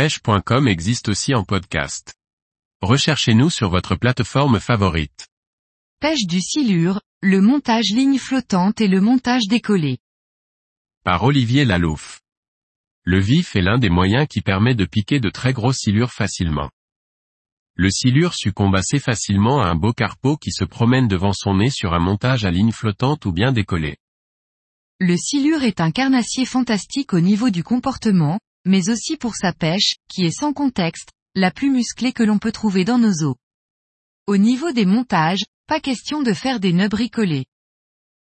pêche.com existe aussi en podcast. Recherchez-nous sur votre plateforme favorite. Pêche du silure, le montage ligne flottante et le montage décollé. Par Olivier Lalouf. Le vif est l'un des moyens qui permet de piquer de très gros silures facilement. Le silure succombe assez facilement à un beau carpeau qui se promène devant son nez sur un montage à ligne flottante ou bien décollé. Le silure est un carnassier fantastique au niveau du comportement, mais aussi pour sa pêche, qui est sans contexte, la plus musclée que l'on peut trouver dans nos eaux. Au niveau des montages, pas question de faire des nœuds bricolés.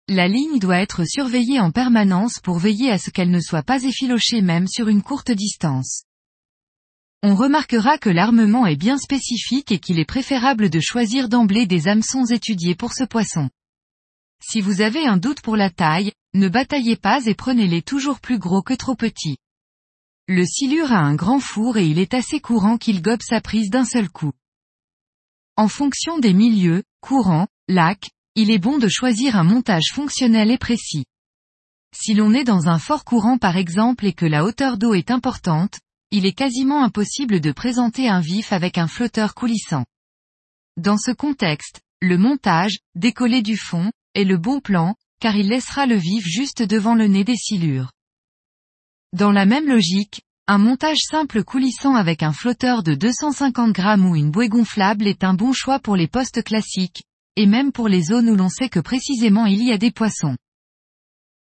La ligne doit être surveillée en permanence pour veiller à ce qu'elle ne soit pas effilochée même sur une courte distance. On remarquera que l'armement est bien spécifique et qu'il est préférable de choisir d'emblée des hameçons étudiés pour ce poisson. Si vous avez un doute pour la taille, ne bataillez pas et prenez-les toujours plus gros que trop petits. Le silure a un grand four et il est assez courant qu'il gobe sa prise d'un seul coup. En fonction des milieux, courants, lacs, il est bon de choisir un montage fonctionnel et précis. Si l'on est dans un fort courant par exemple et que la hauteur d'eau est importante, il est quasiment impossible de présenter un vif avec un flotteur coulissant. Dans ce contexte, le montage, décollé du fond, est le bon plan, car il laissera le vif juste devant le nez des silures. Dans la même logique, un montage simple coulissant avec un flotteur de 250 grammes ou une bouée gonflable est un bon choix pour les postes classiques, et même pour les zones où l'on sait que précisément il y a des poissons.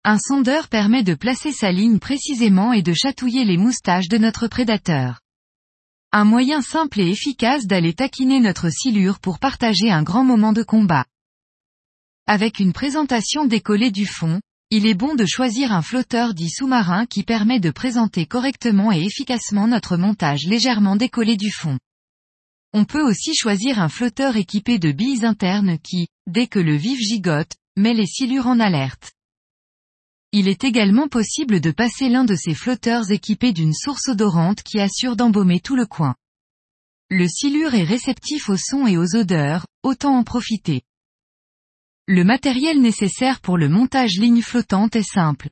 Un sondeur permet de placer sa ligne précisément et de chatouiller les moustaches de notre prédateur. Un moyen simple et efficace d'aller taquiner notre silure pour partager un grand moment de combat. Avec une présentation décollée du fond, il est bon de choisir un flotteur dit sous-marin qui permet de présenter correctement et efficacement notre montage légèrement décollé du fond. On peut aussi choisir un flotteur équipé de billes internes qui, dès que le vif gigote, met les silures en alerte. Il est également possible de passer l'un de ces flotteurs équipés d'une source odorante qui assure d'embaumer tout le coin. Le silure est réceptif aux sons et aux odeurs, autant en profiter. Le matériel nécessaire pour le montage ligne flottante est simple.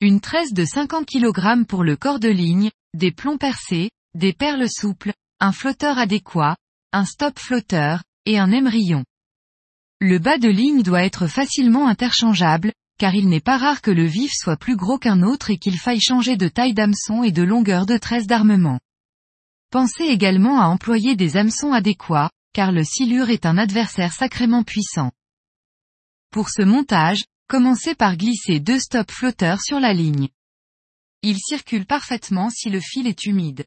Une tresse de 50 kg pour le corps de ligne, des plombs percés, des perles souples, un flotteur adéquat, un stop flotteur, et un émerillon. Le bas de ligne doit être facilement interchangeable, car il n'est pas rare que le vif soit plus gros qu'un autre et qu'il faille changer de taille d'hameçon et de longueur de tresse d'armement. Pensez également à employer des hameçons adéquats, car le silure est un adversaire sacrément puissant. Pour ce montage, commencez par glisser deux stops flotteurs sur la ligne. Ils circulent parfaitement si le fil est humide.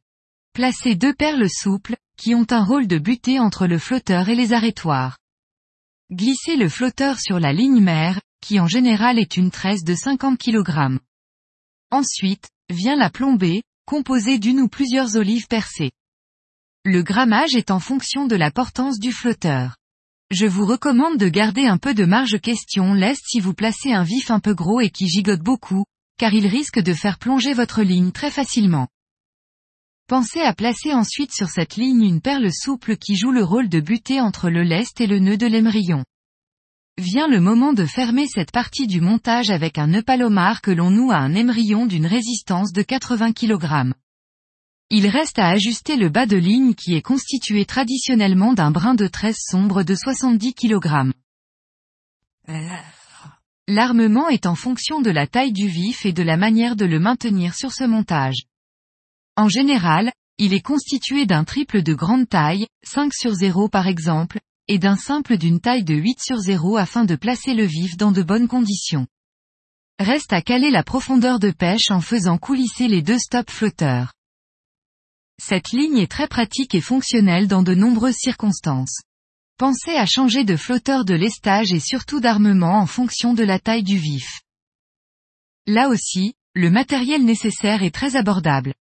Placez deux perles souples, qui ont un rôle de butée entre le flotteur et les arrêtoirs. Glissez le flotteur sur la ligne mère, qui en général est une tresse de 50 kg. Ensuite, vient la plombée, composée d'une ou plusieurs olives percées. Le grammage est en fonction de la portance du flotteur. Je vous recommande de garder un peu de marge question leste si vous placez un vif un peu gros et qui gigote beaucoup, car il risque de faire plonger votre ligne très facilement. Pensez à placer ensuite sur cette ligne une perle souple qui joue le rôle de butée entre le lest et le nœud de l'émerillon. Vient le moment de fermer cette partie du montage avec un nœud palomar que l'on noue à un émerillon d'une résistance de 80 kg. Il reste à ajuster le bas de ligne qui est constitué traditionnellement d'un brin de tresse sombre de 70 kg. L'armement est en fonction de la taille du vif et de la manière de le maintenir sur ce montage. En général, il est constitué d'un triple de grande taille, 5 sur 0 par exemple, et d'un simple d'une taille de 8 sur 0 afin de placer le vif dans de bonnes conditions. Reste à caler la profondeur de pêche en faisant coulisser les deux stops flotteurs. Cette ligne est très pratique et fonctionnelle dans de nombreuses circonstances. Pensez à changer de flotteur de lestage et surtout d'armement en fonction de la taille du vif. Là aussi, le matériel nécessaire est très abordable.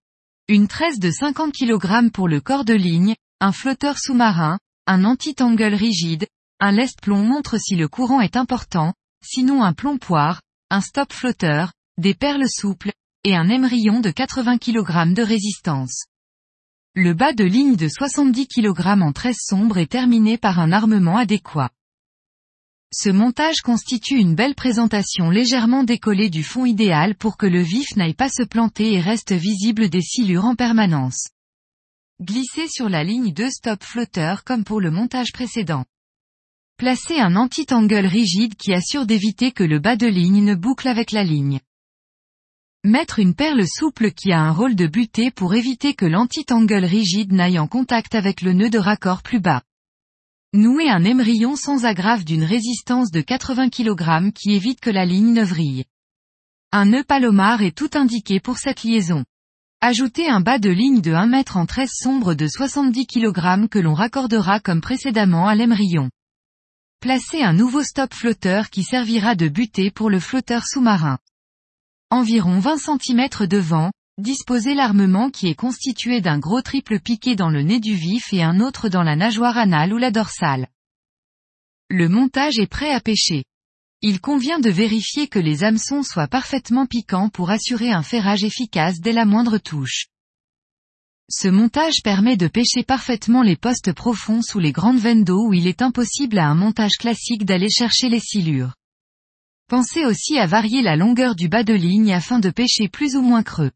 Une tresse de 50 kg pour le corps de ligne, un flotteur sous-marin, un anti-tangle rigide, un lest-plomb montre si le courant est important, sinon un plomb poire, un stop flotteur, des perles souples, et un émerillon de 80 kg de résistance. Le bas de ligne de 70 kg en tresse sombre est terminé par un armement adéquat. Ce montage constitue une belle présentation légèrement décollée du fond idéal pour que le vif n'aille pas se planter et reste visible des silures en permanence. glissez sur la ligne de stop flotteur comme pour le montage précédent. Placez un anti-tangle rigide qui assure d'éviter que le bas de ligne ne boucle avec la ligne. Mettre une perle souple qui a un rôle de butée pour éviter que l'anti-tangle rigide n'aille en contact avec le nœud de raccord plus bas. Nouer un émerillon sans agrafe d'une résistance de 80 kg qui évite que la ligne ne vrille. Un nœud palomar est tout indiqué pour cette liaison. Ajoutez un bas de ligne de 1 m en 13 sombre de 70 kg que l'on raccordera comme précédemment à l'émerillon. Placez un nouveau stop flotteur qui servira de butée pour le flotteur sous-marin. Environ 20 cm de vent, disposez l'armement qui est constitué d'un gros triple piqué dans le nez du vif et un autre dans la nageoire anale ou la dorsale. Le montage est prêt à pêcher. Il convient de vérifier que les hameçons soient parfaitement piquants pour assurer un ferrage efficace dès la moindre touche. Ce montage permet de pêcher parfaitement les postes profonds sous les grandes veines d'eau où il est impossible à un montage classique d'aller chercher les silures. Pensez aussi à varier la longueur du bas de ligne afin de pêcher plus ou moins creux.